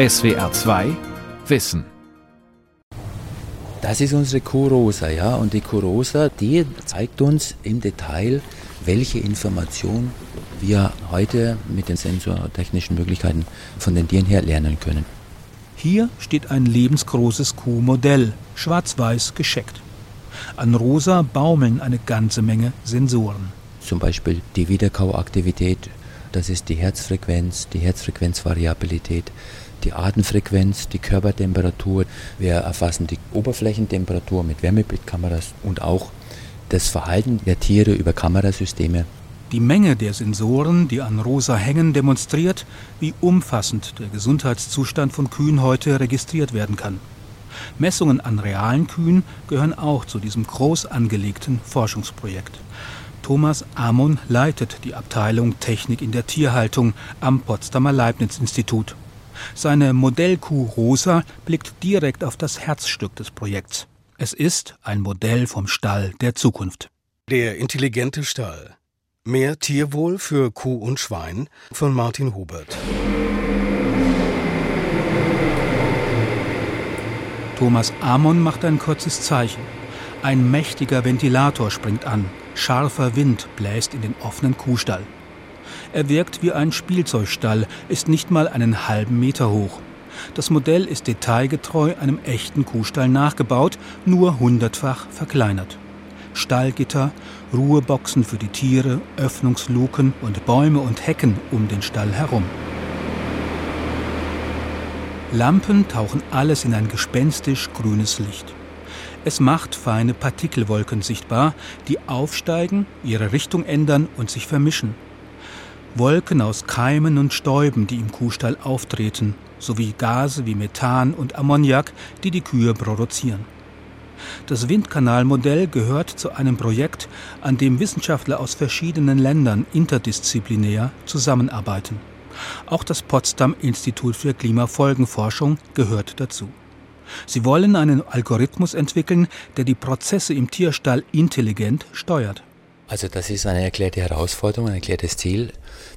SWR 2 Wissen. Das ist unsere Kurosa, ja. Und die Kurosa, die zeigt uns im Detail, welche Information wir heute mit den sensortechnischen Möglichkeiten von den Tieren her lernen können. Hier steht ein lebensgroßes Kuhmodell, schwarz-weiß gescheckt. An rosa baumeln eine ganze Menge Sensoren. Zum Beispiel die Wiederkauaktivität, das ist die Herzfrequenz, die Herzfrequenzvariabilität, die Atemfrequenz, die Körpertemperatur. Wir erfassen die Oberflächentemperatur mit Wärmebildkameras und auch das Verhalten der Tiere über Kamerasysteme. Die Menge der Sensoren, die an Rosa hängen, demonstriert, wie umfassend der Gesundheitszustand von Kühen heute registriert werden kann. Messungen an realen Kühen gehören auch zu diesem groß angelegten Forschungsprojekt. Thomas Amon leitet die Abteilung Technik in der Tierhaltung am Potsdamer Leibniz-Institut. Seine Modellkuh Rosa blickt direkt auf das Herzstück des Projekts. Es ist ein Modell vom Stall der Zukunft. Der intelligente Stall. Mehr Tierwohl für Kuh und Schwein von Martin Hubert. Thomas Amon macht ein kurzes Zeichen. Ein mächtiger Ventilator springt an. Scharfer Wind bläst in den offenen Kuhstall. Er wirkt wie ein Spielzeugstall, ist nicht mal einen halben Meter hoch. Das Modell ist detailgetreu einem echten Kuhstall nachgebaut, nur hundertfach verkleinert. Stallgitter, Ruheboxen für die Tiere, Öffnungsluken und Bäume und Hecken um den Stall herum. Lampen tauchen alles in ein gespenstisch grünes Licht. Es macht feine Partikelwolken sichtbar, die aufsteigen, ihre Richtung ändern und sich vermischen. Wolken aus Keimen und Stäuben, die im Kuhstall auftreten, sowie Gase wie Methan und Ammoniak, die die Kühe produzieren. Das Windkanalmodell gehört zu einem Projekt, an dem Wissenschaftler aus verschiedenen Ländern interdisziplinär zusammenarbeiten. Auch das Potsdam Institut für Klimafolgenforschung gehört dazu. Sie wollen einen Algorithmus entwickeln, der die Prozesse im Tierstall intelligent steuert. Also das ist eine erklärte Herausforderung, ein erklärtes Ziel,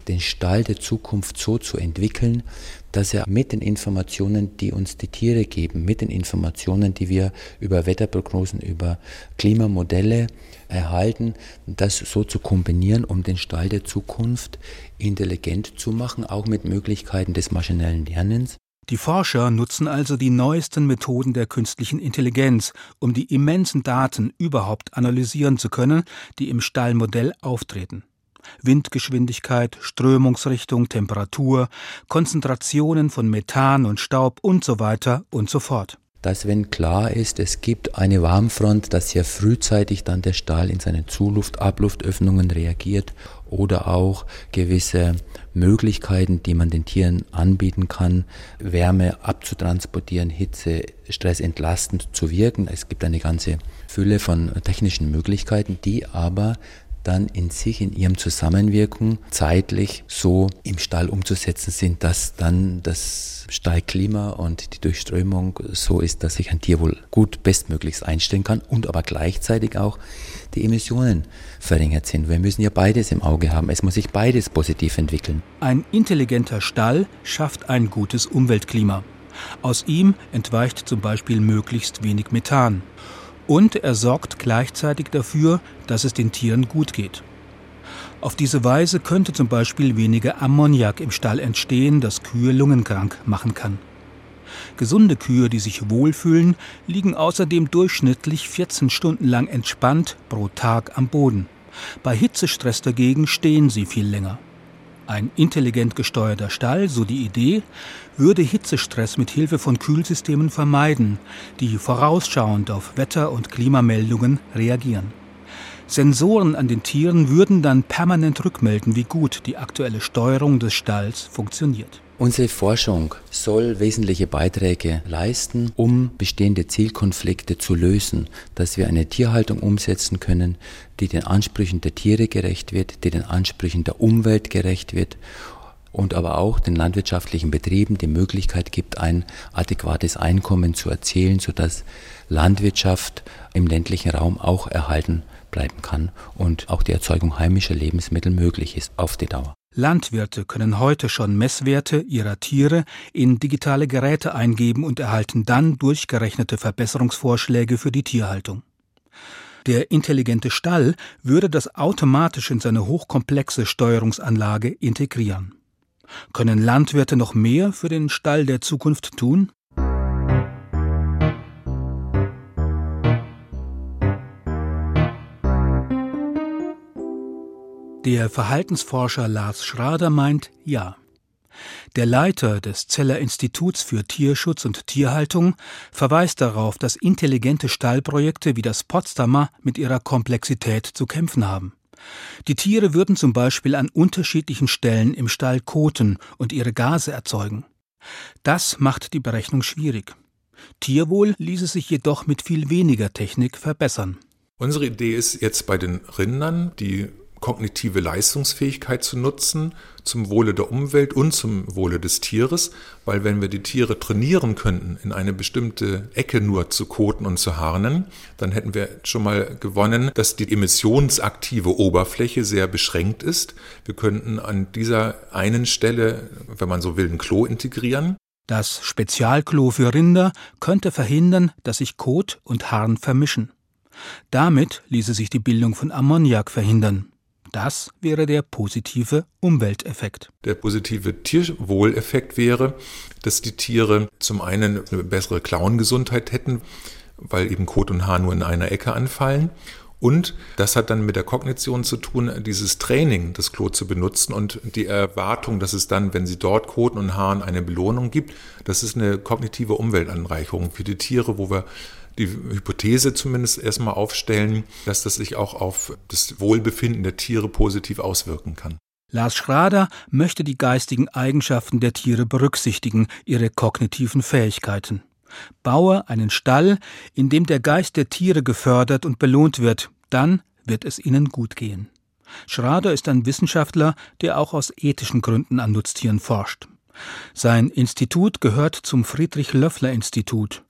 den Stall der Zukunft so zu entwickeln, dass er mit den Informationen, die uns die Tiere geben, mit den Informationen, die wir über Wetterprognosen, über Klimamodelle erhalten, das so zu kombinieren, um den Stall der Zukunft intelligent zu machen, auch mit Möglichkeiten des maschinellen Lernens. Die Forscher nutzen also die neuesten Methoden der künstlichen Intelligenz, um die immensen Daten überhaupt analysieren zu können, die im Stallmodell auftreten. Windgeschwindigkeit, Strömungsrichtung, Temperatur, Konzentrationen von Methan und Staub und so weiter und so fort dass wenn klar ist, es gibt eine Warmfront, dass sehr frühzeitig dann der Stahl in seine Zuluft-Abluftöffnungen reagiert oder auch gewisse Möglichkeiten, die man den Tieren anbieten kann, Wärme abzutransportieren, Hitze, Stress entlastend zu wirken. Es gibt eine ganze Fülle von technischen Möglichkeiten, die aber dann in sich, in ihrem Zusammenwirken zeitlich so im Stall umzusetzen sind, dass dann das Stallklima und die Durchströmung so ist, dass sich ein Tier wohl gut bestmöglichst einstellen kann und aber gleichzeitig auch die Emissionen verringert sind. Wir müssen ja beides im Auge haben. Es muss sich beides positiv entwickeln. Ein intelligenter Stall schafft ein gutes Umweltklima. Aus ihm entweicht zum Beispiel möglichst wenig Methan und er sorgt gleichzeitig dafür, dass es den Tieren gut geht. Auf diese Weise könnte zum Beispiel weniger Ammoniak im Stall entstehen, das Kühe lungenkrank machen kann. Gesunde Kühe, die sich wohlfühlen, liegen außerdem durchschnittlich 14 Stunden lang entspannt pro Tag am Boden. Bei Hitzestress dagegen stehen sie viel länger. Ein intelligent gesteuerter Stall, so die Idee, würde Hitzestress mit Hilfe von Kühlsystemen vermeiden, die vorausschauend auf Wetter- und Klimameldungen reagieren. Sensoren an den Tieren würden dann permanent rückmelden, wie gut die aktuelle Steuerung des Stalls funktioniert. Unsere Forschung soll wesentliche Beiträge leisten, um bestehende Zielkonflikte zu lösen, dass wir eine Tierhaltung umsetzen können, die den Ansprüchen der Tiere gerecht wird, die den Ansprüchen der Umwelt gerecht wird und aber auch den landwirtschaftlichen Betrieben die Möglichkeit gibt, ein adäquates Einkommen zu erzielen, sodass Landwirtschaft im ländlichen Raum auch erhalten bleiben kann und auch die Erzeugung heimischer Lebensmittel möglich ist auf die Dauer. Landwirte können heute schon Messwerte ihrer Tiere in digitale Geräte eingeben und erhalten dann durchgerechnete Verbesserungsvorschläge für die Tierhaltung. Der intelligente Stall würde das automatisch in seine hochkomplexe Steuerungsanlage integrieren. Können Landwirte noch mehr für den Stall der Zukunft tun? Der Verhaltensforscher Lars Schrader meint ja. Der Leiter des Zeller Instituts für Tierschutz und Tierhaltung verweist darauf, dass intelligente Stallprojekte wie das Potsdamer mit ihrer Komplexität zu kämpfen haben. Die Tiere würden zum Beispiel an unterschiedlichen Stellen im Stall koten und ihre Gase erzeugen. Das macht die Berechnung schwierig. Tierwohl ließe sich jedoch mit viel weniger Technik verbessern. Unsere Idee ist jetzt bei den Rindern, die kognitive Leistungsfähigkeit zu nutzen zum Wohle der Umwelt und zum Wohle des Tieres, weil wenn wir die Tiere trainieren könnten, in eine bestimmte Ecke nur zu koten und zu harnen, dann hätten wir schon mal gewonnen, dass die emissionsaktive Oberfläche sehr beschränkt ist. Wir könnten an dieser einen Stelle, wenn man so will, ein Klo integrieren. Das Spezialklo für Rinder könnte verhindern, dass sich Kot und Harn vermischen. Damit ließe sich die Bildung von Ammoniak verhindern. Das wäre der positive Umwelteffekt. Der positive Tierwohleffekt wäre, dass die Tiere zum einen eine bessere Klauengesundheit hätten, weil eben Kot und Haar nur in einer Ecke anfallen. Und das hat dann mit der Kognition zu tun, dieses Training, das Klo zu benutzen und die Erwartung, dass es dann, wenn sie dort Koten und Haaren eine Belohnung gibt, das ist eine kognitive Umweltanreicherung für die Tiere, wo wir die Hypothese zumindest erstmal aufstellen, dass das sich auch auf das Wohlbefinden der Tiere positiv auswirken kann. Lars Schrader möchte die geistigen Eigenschaften der Tiere berücksichtigen, ihre kognitiven Fähigkeiten. Baue einen Stall, in dem der Geist der Tiere gefördert und belohnt wird, dann wird es ihnen gut gehen. Schrader ist ein Wissenschaftler, der auch aus ethischen Gründen an Nutztieren forscht. Sein Institut gehört zum Friedrich Löffler Institut,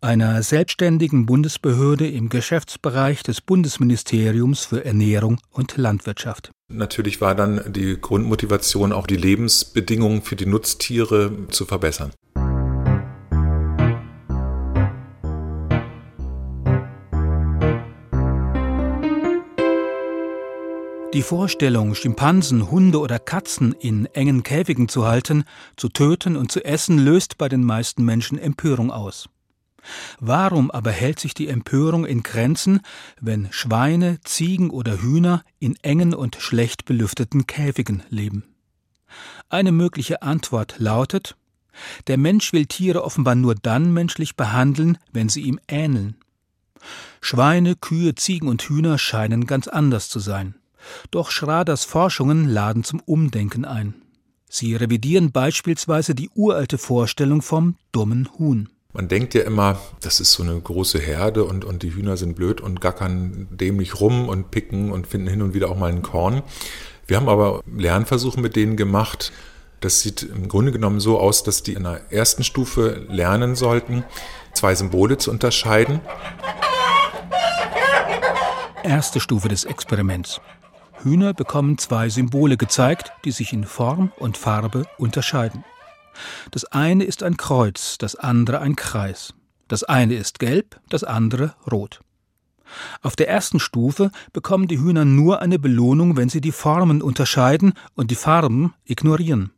einer selbstständigen Bundesbehörde im Geschäftsbereich des Bundesministeriums für Ernährung und Landwirtschaft. Natürlich war dann die Grundmotivation auch die Lebensbedingungen für die Nutztiere zu verbessern. Die Vorstellung, Schimpansen, Hunde oder Katzen in engen Käfigen zu halten, zu töten und zu essen, löst bei den meisten Menschen Empörung aus. Warum aber hält sich die Empörung in Grenzen, wenn Schweine, Ziegen oder Hühner in engen und schlecht belüfteten Käfigen leben? Eine mögliche Antwort lautet Der Mensch will Tiere offenbar nur dann menschlich behandeln, wenn sie ihm ähneln. Schweine, Kühe, Ziegen und Hühner scheinen ganz anders zu sein. Doch Schraders Forschungen laden zum Umdenken ein. Sie revidieren beispielsweise die uralte Vorstellung vom dummen Huhn. Man denkt ja immer, das ist so eine große Herde und, und die Hühner sind blöd und gackern dämlich rum und picken und finden hin und wieder auch mal ein Korn. Wir haben aber Lernversuche mit denen gemacht. Das sieht im Grunde genommen so aus, dass die in der ersten Stufe lernen sollten, zwei Symbole zu unterscheiden. Erste Stufe des Experiments. Hühner bekommen zwei Symbole gezeigt, die sich in Form und Farbe unterscheiden. Das eine ist ein Kreuz, das andere ein Kreis. Das eine ist gelb, das andere rot. Auf der ersten Stufe bekommen die Hühner nur eine Belohnung, wenn sie die Formen unterscheiden und die Farben ignorieren.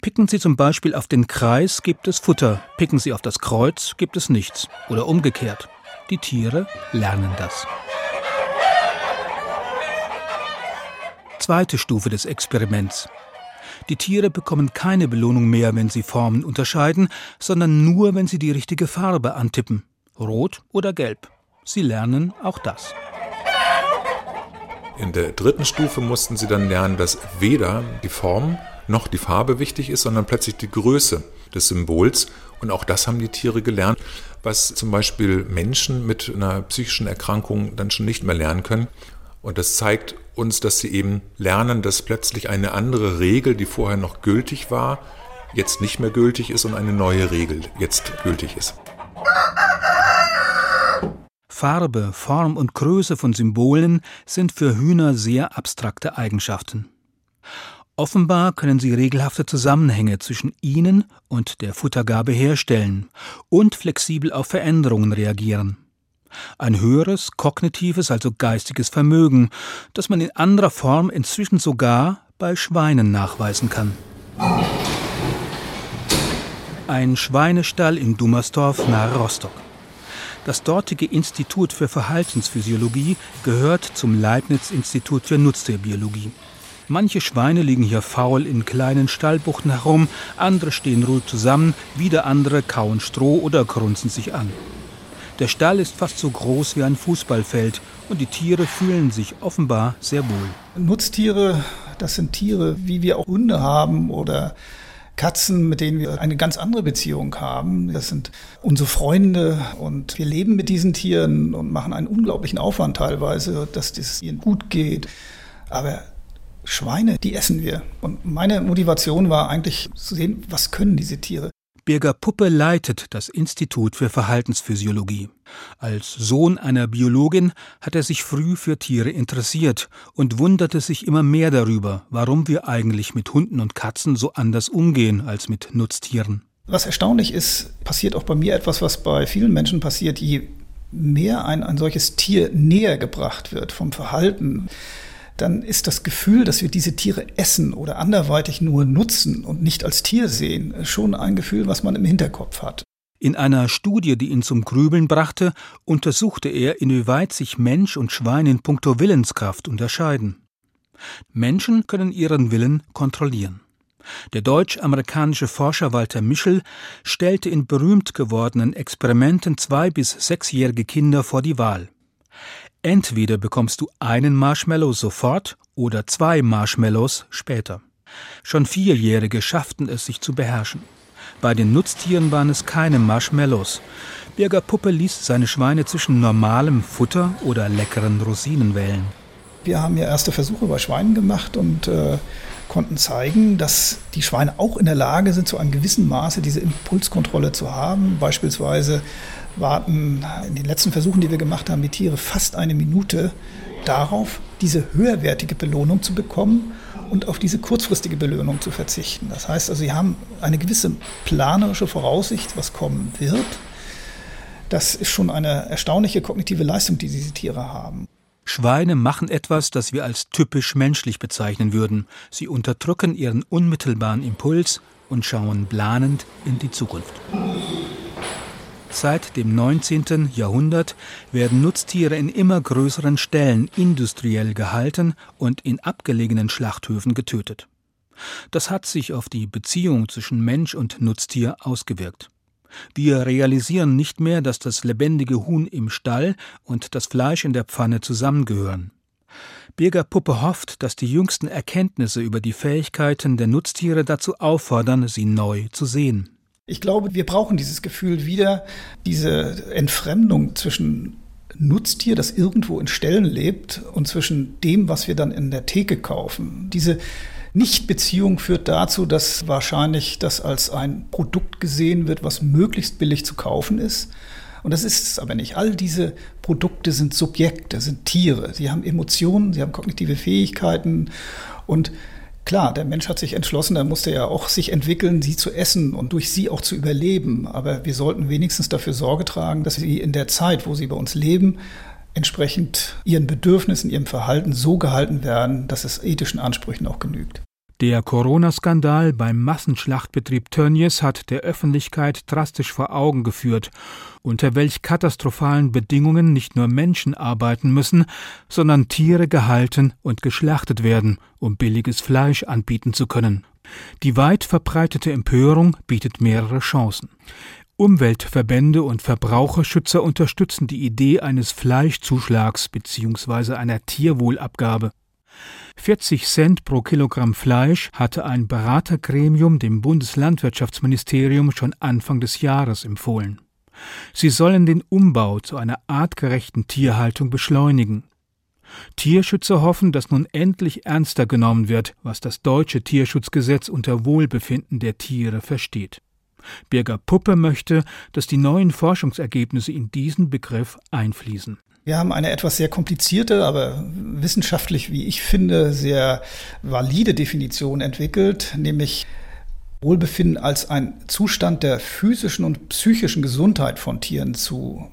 Picken Sie zum Beispiel auf den Kreis, gibt es Futter, picken Sie auf das Kreuz, gibt es nichts. Oder umgekehrt. Die Tiere lernen das. Zweite Stufe des Experiments. Die Tiere bekommen keine Belohnung mehr, wenn sie Formen unterscheiden, sondern nur, wenn sie die richtige Farbe antippen. Rot oder gelb. Sie lernen auch das. In der dritten Stufe mussten sie dann lernen, dass weder die Form noch die Farbe wichtig ist, sondern plötzlich die Größe des Symbols. Und auch das haben die Tiere gelernt, was zum Beispiel Menschen mit einer psychischen Erkrankung dann schon nicht mehr lernen können. Und das zeigt uns, dass sie eben lernen, dass plötzlich eine andere Regel, die vorher noch gültig war, jetzt nicht mehr gültig ist und eine neue Regel jetzt gültig ist. Farbe, Form und Größe von Symbolen sind für Hühner sehr abstrakte Eigenschaften. Offenbar können sie regelhafte Zusammenhänge zwischen ihnen und der Futtergabe herstellen und flexibel auf Veränderungen reagieren. Ein höheres kognitives, also geistiges Vermögen, das man in anderer Form inzwischen sogar bei Schweinen nachweisen kann. Ein Schweinestall in Dummersdorf nahe Rostock. Das dortige Institut für Verhaltensphysiologie gehört zum Leibniz-Institut für Nutztierbiologie. Manche Schweine liegen hier faul in kleinen Stallbuchten herum, andere stehen ruhig zusammen, wieder andere kauen Stroh oder grunzen sich an. Der Stall ist fast so groß wie ein Fußballfeld und die Tiere fühlen sich offenbar sehr wohl. Nutztiere, das sind Tiere, wie wir auch Hunde haben oder Katzen, mit denen wir eine ganz andere Beziehung haben. Das sind unsere Freunde und wir leben mit diesen Tieren und machen einen unglaublichen Aufwand teilweise, dass es ihnen gut geht. Aber Schweine, die essen wir. Und meine Motivation war eigentlich zu sehen, was können diese Tiere. Birger Puppe leitet das Institut für Verhaltensphysiologie. Als Sohn einer Biologin hat er sich früh für Tiere interessiert und wunderte sich immer mehr darüber, warum wir eigentlich mit Hunden und Katzen so anders umgehen als mit Nutztieren. Was erstaunlich ist, passiert auch bei mir etwas, was bei vielen Menschen passiert, je mehr ein, ein solches Tier näher gebracht wird vom Verhalten, dann ist das Gefühl, dass wir diese Tiere essen oder anderweitig nur nutzen und nicht als Tier sehen, schon ein Gefühl, was man im Hinterkopf hat. In einer Studie, die ihn zum Grübeln brachte, untersuchte er, inwieweit sich Mensch und Schwein in puncto Willenskraft unterscheiden. Menschen können ihren Willen kontrollieren. Der deutsch-amerikanische Forscher Walter Mischel stellte in berühmt gewordenen Experimenten zwei- bis sechsjährige Kinder vor die Wahl. Entweder bekommst du einen Marshmallow sofort oder zwei Marshmallows später. Schon Vierjährige schafften es, sich zu beherrschen. Bei den Nutztieren waren es keine Marshmallows. Birger Puppe ließ seine Schweine zwischen normalem Futter oder leckeren Rosinen wählen. Wir haben ja erste Versuche bei Schweinen gemacht und äh, konnten zeigen, dass die Schweine auch in der Lage sind, zu einem gewissen Maße diese Impulskontrolle zu haben. Beispielsweise warten in den letzten Versuchen, die wir gemacht haben, die Tiere fast eine Minute darauf, diese höherwertige Belohnung zu bekommen und auf diese kurzfristige Belohnung zu verzichten. Das heißt also, sie haben eine gewisse planerische Voraussicht, was kommen wird. Das ist schon eine erstaunliche kognitive Leistung, die diese Tiere haben. Schweine machen etwas, das wir als typisch menschlich bezeichnen würden. Sie unterdrücken ihren unmittelbaren Impuls und schauen planend in die Zukunft. Seit dem 19. Jahrhundert werden Nutztiere in immer größeren Stellen industriell gehalten und in abgelegenen Schlachthöfen getötet. Das hat sich auf die Beziehung zwischen Mensch und Nutztier ausgewirkt. Wir realisieren nicht mehr, dass das lebendige Huhn im Stall und das Fleisch in der Pfanne zusammengehören. Birger Puppe hofft, dass die jüngsten Erkenntnisse über die Fähigkeiten der Nutztiere dazu auffordern, sie neu zu sehen. Ich glaube, wir brauchen dieses Gefühl wieder, diese Entfremdung zwischen Nutztier, das irgendwo in Ställen lebt, und zwischen dem, was wir dann in der Theke kaufen. Diese Nichtbeziehung führt dazu, dass wahrscheinlich das als ein Produkt gesehen wird, was möglichst billig zu kaufen ist. Und das ist es aber nicht. All diese Produkte sind Subjekte, sind Tiere. Sie haben Emotionen, sie haben kognitive Fähigkeiten und Klar, der Mensch hat sich entschlossen, er musste ja auch sich entwickeln, sie zu essen und durch sie auch zu überleben. Aber wir sollten wenigstens dafür Sorge tragen, dass sie in der Zeit, wo sie bei uns leben, entsprechend ihren Bedürfnissen, ihrem Verhalten so gehalten werden, dass es ethischen Ansprüchen auch genügt. Der Corona-Skandal beim Massenschlachtbetrieb Tönnies hat der Öffentlichkeit drastisch vor Augen geführt, unter welch katastrophalen Bedingungen nicht nur Menschen arbeiten müssen, sondern Tiere gehalten und geschlachtet werden, um billiges Fleisch anbieten zu können. Die weit verbreitete Empörung bietet mehrere Chancen. Umweltverbände und Verbraucherschützer unterstützen die Idee eines Fleischzuschlags bzw. einer Tierwohlabgabe. 40 Cent pro Kilogramm Fleisch hatte ein Beratergremium dem Bundeslandwirtschaftsministerium schon Anfang des Jahres empfohlen. Sie sollen den Umbau zu einer artgerechten Tierhaltung beschleunigen. Tierschützer hoffen, dass nun endlich ernster genommen wird, was das deutsche Tierschutzgesetz unter Wohlbefinden der Tiere versteht. Birger Puppe möchte, dass die neuen Forschungsergebnisse in diesen Begriff einfließen. Wir haben eine etwas sehr komplizierte, aber wissenschaftlich, wie ich finde, sehr valide Definition entwickelt, nämlich Wohlbefinden als ein Zustand der physischen und psychischen Gesundheit von Tieren zu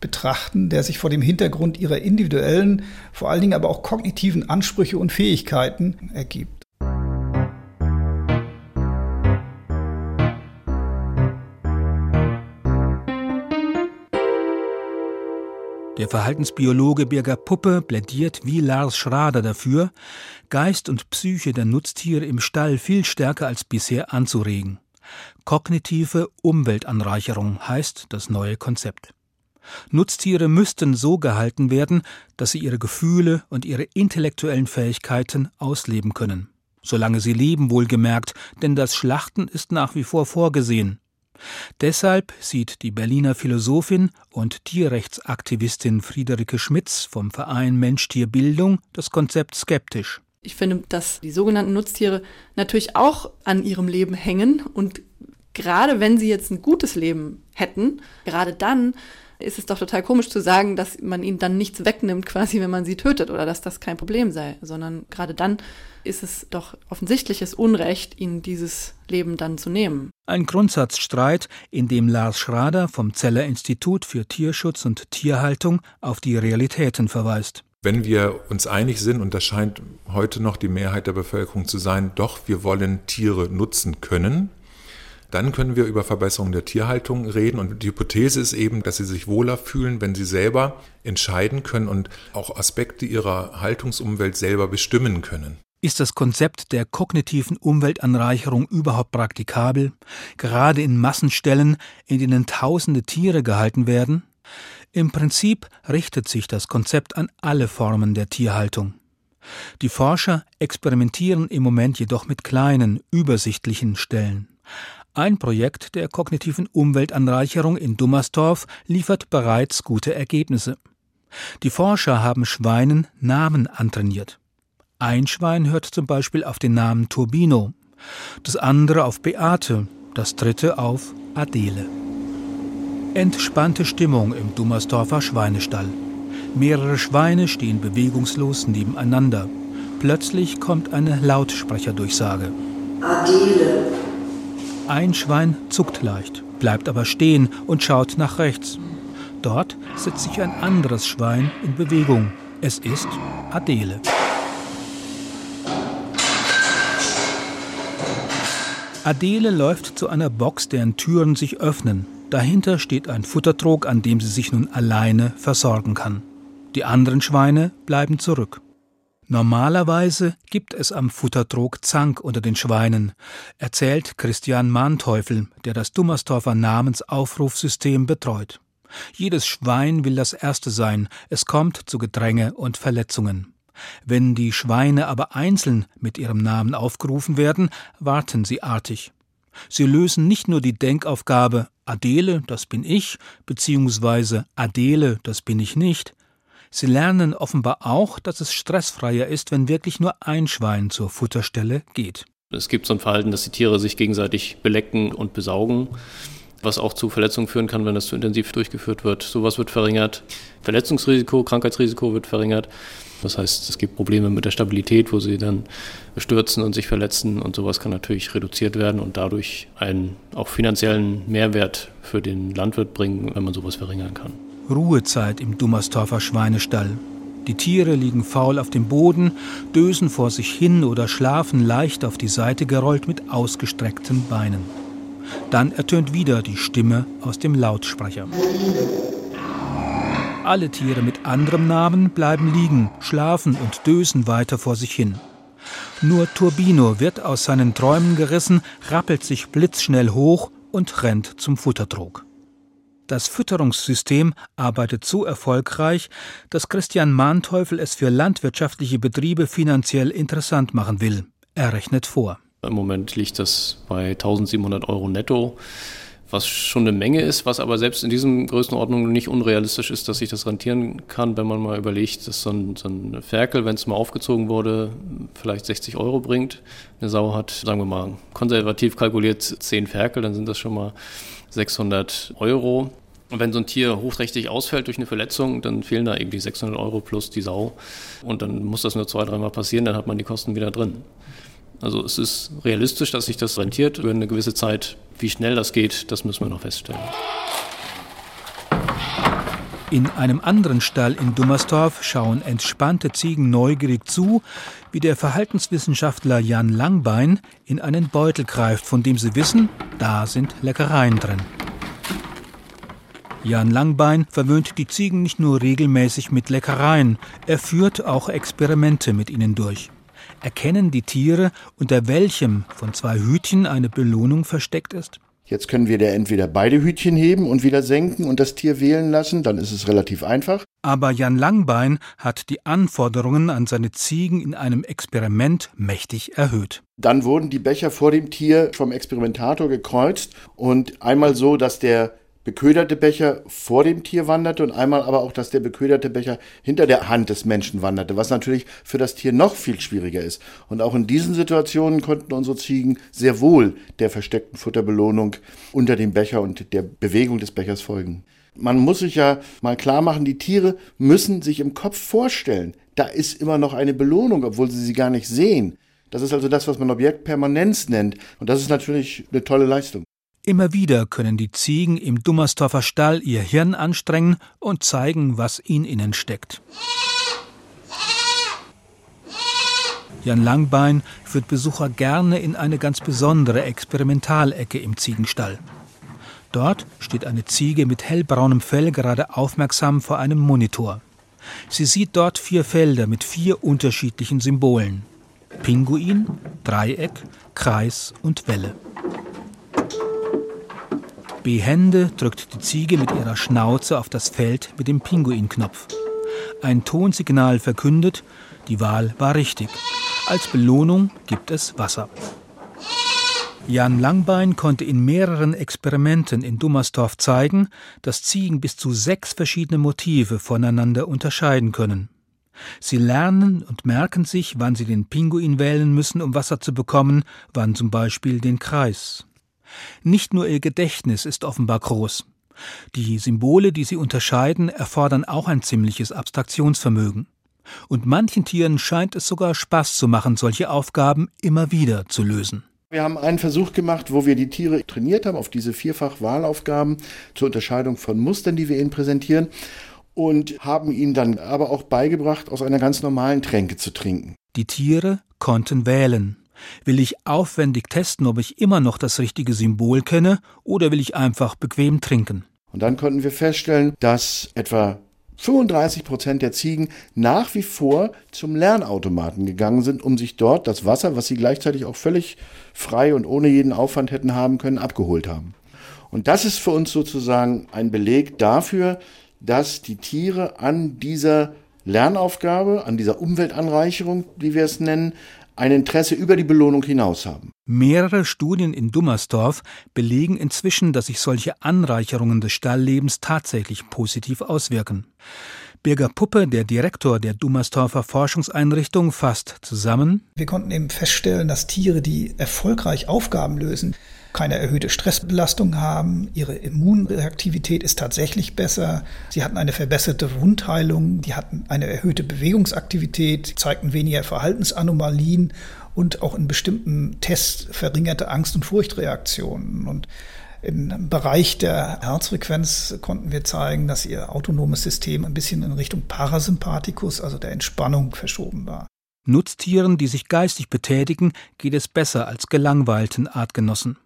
betrachten, der sich vor dem Hintergrund ihrer individuellen, vor allen Dingen aber auch kognitiven Ansprüche und Fähigkeiten ergibt. Der Verhaltensbiologe Birger Puppe plädiert wie Lars Schrader dafür, Geist und Psyche der Nutztiere im Stall viel stärker als bisher anzuregen. Kognitive Umweltanreicherung heißt das neue Konzept. Nutztiere müssten so gehalten werden, dass sie ihre Gefühle und ihre intellektuellen Fähigkeiten ausleben können. Solange sie leben, wohlgemerkt, denn das Schlachten ist nach wie vor vorgesehen. Deshalb sieht die Berliner Philosophin und Tierrechtsaktivistin Friederike Schmitz vom Verein Mensch-Tier-Bildung das Konzept skeptisch. Ich finde, dass die sogenannten Nutztiere natürlich auch an ihrem Leben hängen und gerade wenn sie jetzt ein gutes Leben hätten, gerade dann ist es doch total komisch zu sagen, dass man ihnen dann nichts wegnimmt, quasi, wenn man sie tötet oder dass das kein Problem sei, sondern gerade dann ist es doch offensichtliches Unrecht, ihnen dieses Leben dann zu nehmen. Ein Grundsatzstreit, in dem Lars Schrader vom Zeller Institut für Tierschutz und Tierhaltung auf die Realitäten verweist. Wenn wir uns einig sind, und das scheint heute noch die Mehrheit der Bevölkerung zu sein, doch, wir wollen Tiere nutzen können, dann können wir über Verbesserung der Tierhaltung reden. Und die Hypothese ist eben, dass sie sich wohler fühlen, wenn sie selber entscheiden können und auch Aspekte ihrer Haltungsumwelt selber bestimmen können. Ist das Konzept der kognitiven Umweltanreicherung überhaupt praktikabel, gerade in Massenstellen, in denen tausende Tiere gehalten werden? Im Prinzip richtet sich das Konzept an alle Formen der Tierhaltung. Die Forscher experimentieren im Moment jedoch mit kleinen, übersichtlichen Stellen. Ein Projekt der kognitiven Umweltanreicherung in Dummersdorf liefert bereits gute Ergebnisse. Die Forscher haben Schweinen Namen antrainiert. Ein Schwein hört zum Beispiel auf den Namen Turbino, das andere auf Beate, das dritte auf Adele. Entspannte Stimmung im Dummersdorfer Schweinestall. Mehrere Schweine stehen bewegungslos nebeneinander. Plötzlich kommt eine Lautsprecherdurchsage. Adele. Ein Schwein zuckt leicht, bleibt aber stehen und schaut nach rechts. Dort setzt sich ein anderes Schwein in Bewegung. Es ist Adele. Adele läuft zu einer Box, deren Türen sich öffnen. Dahinter steht ein Futtertrog, an dem sie sich nun alleine versorgen kann. Die anderen Schweine bleiben zurück. Normalerweise gibt es am Futtertrog Zank unter den Schweinen, erzählt Christian Manteuffel, der das Dummersdorfer Namensaufrufsystem betreut. Jedes Schwein will das Erste sein, es kommt zu Gedränge und Verletzungen. Wenn die Schweine aber einzeln mit ihrem Namen aufgerufen werden, warten sie artig. Sie lösen nicht nur die Denkaufgabe Adele, das bin ich, beziehungsweise Adele, das bin ich nicht, Sie lernen offenbar auch, dass es stressfreier ist, wenn wirklich nur ein Schwein zur Futterstelle geht. Es gibt so ein Verhalten, dass die Tiere sich gegenseitig belecken und besaugen, was auch zu Verletzungen führen kann, wenn das zu intensiv durchgeführt wird. Sowas wird verringert. Verletzungsrisiko, Krankheitsrisiko wird verringert. Das heißt, es gibt Probleme mit der Stabilität, wo sie dann stürzen und sich verletzen und sowas kann natürlich reduziert werden und dadurch einen auch finanziellen Mehrwert für den Landwirt bringen, wenn man sowas verringern kann. Ruhezeit im Dummersdorfer Schweinestall. Die Tiere liegen faul auf dem Boden, dösen vor sich hin oder schlafen leicht auf die Seite gerollt mit ausgestreckten Beinen. Dann ertönt wieder die Stimme aus dem Lautsprecher. Alle Tiere mit anderem Namen bleiben liegen, schlafen und dösen weiter vor sich hin. Nur Turbino wird aus seinen Träumen gerissen, rappelt sich blitzschnell hoch und rennt zum Futtertrog. Das Fütterungssystem arbeitet so erfolgreich, dass Christian Manteuffel es für landwirtschaftliche Betriebe finanziell interessant machen will. Er rechnet vor. Im Moment liegt das bei 1700 Euro netto was schon eine Menge ist, was aber selbst in diesen Größenordnungen nicht unrealistisch ist, dass sich das rentieren kann, wenn man mal überlegt, dass so ein, so ein Ferkel, wenn es mal aufgezogen wurde, vielleicht 60 Euro bringt. Eine Sau hat, sagen wir mal, konservativ kalkuliert 10 Ferkel, dann sind das schon mal 600 Euro. Und wenn so ein Tier hochträchtig ausfällt durch eine Verletzung, dann fehlen da eben die 600 Euro plus die Sau. Und dann muss das nur zwei, dreimal passieren, dann hat man die Kosten wieder drin. Also es ist realistisch, dass sich das rentiert über eine gewisse Zeit. Wie schnell das geht, das müssen wir noch feststellen. In einem anderen Stall in Dummersdorf schauen entspannte Ziegen neugierig zu, wie der Verhaltenswissenschaftler Jan Langbein in einen Beutel greift, von dem sie wissen, da sind Leckereien drin. Jan Langbein verwöhnt die Ziegen nicht nur regelmäßig mit Leckereien, er führt auch Experimente mit ihnen durch erkennen die Tiere, unter welchem von zwei Hütchen eine Belohnung versteckt ist? Jetzt können wir da entweder beide Hütchen heben und wieder senken und das Tier wählen lassen, dann ist es relativ einfach. Aber Jan Langbein hat die Anforderungen an seine Ziegen in einem Experiment mächtig erhöht. Dann wurden die Becher vor dem Tier vom Experimentator gekreuzt und einmal so, dass der beköderte Becher vor dem Tier wanderte und einmal aber auch, dass der beköderte Becher hinter der Hand des Menschen wanderte, was natürlich für das Tier noch viel schwieriger ist. Und auch in diesen Situationen konnten unsere Ziegen sehr wohl der versteckten Futterbelohnung unter dem Becher und der Bewegung des Bechers folgen. Man muss sich ja mal klar machen, die Tiere müssen sich im Kopf vorstellen, da ist immer noch eine Belohnung, obwohl sie sie gar nicht sehen. Das ist also das, was man Objektpermanenz nennt. Und das ist natürlich eine tolle Leistung. Immer wieder können die Ziegen im Dummersdorfer Stall ihr Hirn anstrengen und zeigen, was in ihnen steckt. Jan Langbein führt Besucher gerne in eine ganz besondere Experimentalecke im Ziegenstall. Dort steht eine Ziege mit hellbraunem Fell gerade aufmerksam vor einem Monitor. Sie sieht dort vier Felder mit vier unterschiedlichen Symbolen. Pinguin, Dreieck, Kreis und Welle. Behende drückt die Ziege mit ihrer Schnauze auf das Feld mit dem Pinguinknopf. Ein Tonsignal verkündet, die Wahl war richtig. Als Belohnung gibt es Wasser. Jan Langbein konnte in mehreren Experimenten in Dummersdorf zeigen, dass Ziegen bis zu sechs verschiedene Motive voneinander unterscheiden können. Sie lernen und merken sich, wann sie den Pinguin wählen müssen, um Wasser zu bekommen, wann zum Beispiel den Kreis. Nicht nur ihr Gedächtnis ist offenbar groß. Die Symbole, die sie unterscheiden, erfordern auch ein ziemliches Abstraktionsvermögen. Und manchen Tieren scheint es sogar Spaß zu machen, solche Aufgaben immer wieder zu lösen. Wir haben einen Versuch gemacht, wo wir die Tiere trainiert haben auf diese Vierfach-Wahlaufgaben zur Unterscheidung von Mustern, die wir ihnen präsentieren und haben ihnen dann aber auch beigebracht, aus einer ganz normalen Tränke zu trinken. Die Tiere konnten wählen. Will ich aufwendig testen, ob ich immer noch das richtige Symbol kenne, oder will ich einfach bequem trinken? Und dann konnten wir feststellen, dass etwa 35 Prozent der Ziegen nach wie vor zum Lernautomaten gegangen sind, um sich dort das Wasser, was sie gleichzeitig auch völlig frei und ohne jeden Aufwand hätten haben können, abgeholt haben. Und das ist für uns sozusagen ein Beleg dafür, dass die Tiere an dieser Lernaufgabe, an dieser Umweltanreicherung, wie wir es nennen, ein Interesse über die Belohnung hinaus haben. Mehrere Studien in Dummersdorf belegen inzwischen, dass sich solche Anreicherungen des Stalllebens tatsächlich positiv auswirken. Birger Puppe, der Direktor der Dummersdorfer Forschungseinrichtung, fasst zusammen. Wir konnten eben feststellen, dass Tiere, die erfolgreich Aufgaben lösen, keine erhöhte Stressbelastung haben, ihre Immunreaktivität ist tatsächlich besser, sie hatten eine verbesserte Wundheilung, die hatten eine erhöhte Bewegungsaktivität, zeigten weniger Verhaltensanomalien und auch in bestimmten Tests verringerte Angst- und Furchtreaktionen. Und im Bereich der Herzfrequenz konnten wir zeigen, dass ihr autonomes System ein bisschen in Richtung Parasympathikus, also der Entspannung, verschoben war. Nutztieren, die sich geistig betätigen, geht es besser als gelangweilten Artgenossen.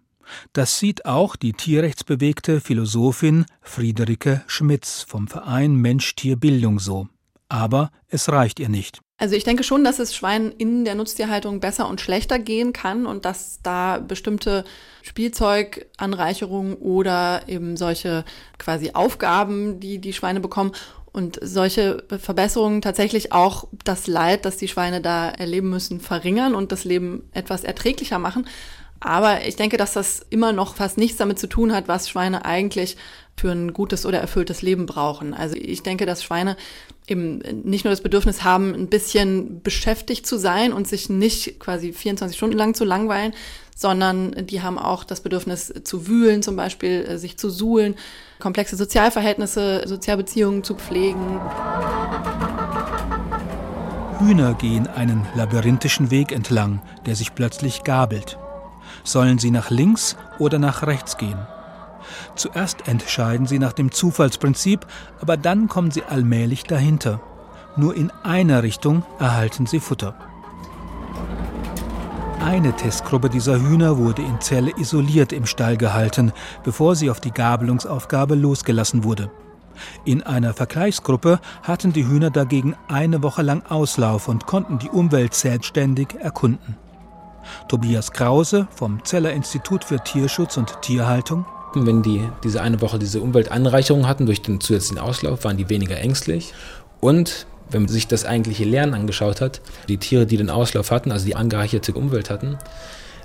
Das sieht auch die tierrechtsbewegte Philosophin Friederike Schmitz vom Verein Mensch-Tier-Bildung so. Aber es reicht ihr nicht. Also ich denke schon, dass es Schweinen in der Nutztierhaltung besser und schlechter gehen kann und dass da bestimmte Spielzeuganreicherungen oder eben solche quasi Aufgaben, die die Schweine bekommen und solche Verbesserungen tatsächlich auch das Leid, das die Schweine da erleben müssen, verringern und das Leben etwas erträglicher machen. Aber ich denke, dass das immer noch fast nichts damit zu tun hat, was Schweine eigentlich für ein gutes oder erfülltes Leben brauchen. Also ich denke, dass Schweine eben nicht nur das Bedürfnis haben, ein bisschen beschäftigt zu sein und sich nicht quasi 24 Stunden lang zu langweilen, sondern die haben auch das Bedürfnis zu wühlen, zum Beispiel äh, sich zu suhlen, komplexe Sozialverhältnisse, Sozialbeziehungen zu pflegen. Hühner gehen einen labyrinthischen Weg entlang, der sich plötzlich gabelt. Sollen sie nach links oder nach rechts gehen? Zuerst entscheiden sie nach dem Zufallsprinzip, aber dann kommen sie allmählich dahinter. Nur in einer Richtung erhalten sie Futter. Eine Testgruppe dieser Hühner wurde in Zelle isoliert im Stall gehalten, bevor sie auf die Gabelungsaufgabe losgelassen wurde. In einer Vergleichsgruppe hatten die Hühner dagegen eine Woche lang Auslauf und konnten die Umwelt selbstständig erkunden. Tobias Krause vom Zeller Institut für Tierschutz und Tierhaltung. Wenn die diese eine Woche diese Umweltanreicherung hatten durch den zusätzlichen Auslauf, waren die weniger ängstlich und wenn man sich das eigentliche Lernen angeschaut hat, die Tiere, die den Auslauf hatten, also die angereicherte Umwelt hatten,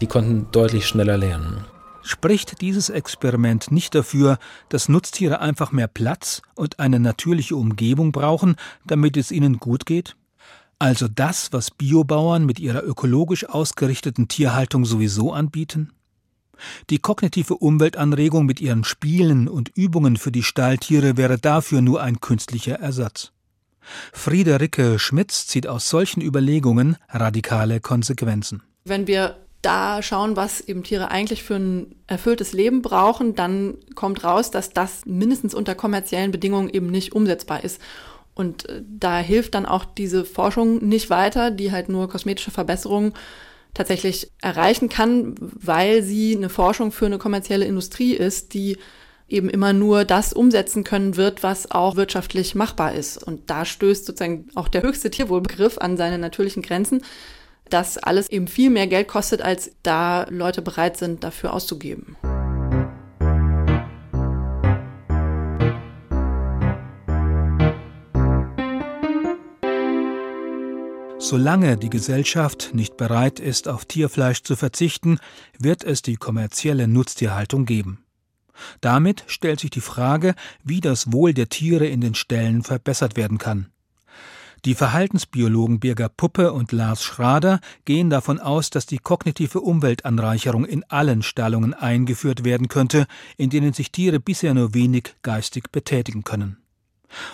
die konnten deutlich schneller lernen. Spricht dieses Experiment nicht dafür, dass Nutztiere einfach mehr Platz und eine natürliche Umgebung brauchen, damit es ihnen gut geht? Also das, was Biobauern mit ihrer ökologisch ausgerichteten Tierhaltung sowieso anbieten? Die kognitive Umweltanregung mit ihren Spielen und Übungen für die Stalltiere wäre dafür nur ein künstlicher Ersatz. Friederike Schmitz zieht aus solchen Überlegungen radikale Konsequenzen. Wenn wir da schauen, was eben Tiere eigentlich für ein erfülltes Leben brauchen, dann kommt raus, dass das mindestens unter kommerziellen Bedingungen eben nicht umsetzbar ist. Und äh, da hilft dann auch diese Forschung nicht weiter, die halt nur kosmetische Verbesserungen tatsächlich erreichen kann, weil sie eine Forschung für eine kommerzielle Industrie ist, die eben immer nur das umsetzen können wird, was auch wirtschaftlich machbar ist. Und da stößt sozusagen auch der höchste Tierwohlbegriff an seine natürlichen Grenzen, dass alles eben viel mehr Geld kostet, als da Leute bereit sind, dafür auszugeben. Solange die Gesellschaft nicht bereit ist, auf Tierfleisch zu verzichten, wird es die kommerzielle Nutztierhaltung geben. Damit stellt sich die Frage, wie das Wohl der Tiere in den Ställen verbessert werden kann. Die Verhaltensbiologen Birger Puppe und Lars Schrader gehen davon aus, dass die kognitive Umweltanreicherung in allen Stallungen eingeführt werden könnte, in denen sich Tiere bisher nur wenig geistig betätigen können.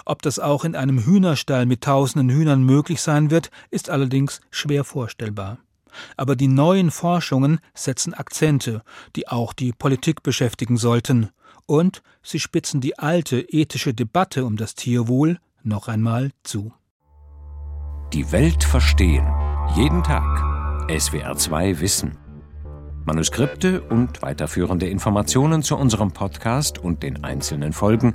Ob das auch in einem Hühnerstall mit tausenden Hühnern möglich sein wird, ist allerdings schwer vorstellbar. Aber die neuen Forschungen setzen Akzente, die auch die Politik beschäftigen sollten, und sie spitzen die alte ethische Debatte um das Tierwohl noch einmal zu. Die Welt verstehen. Jeden Tag. SWR2 Wissen. Manuskripte und weiterführende Informationen zu unserem Podcast und den einzelnen Folgen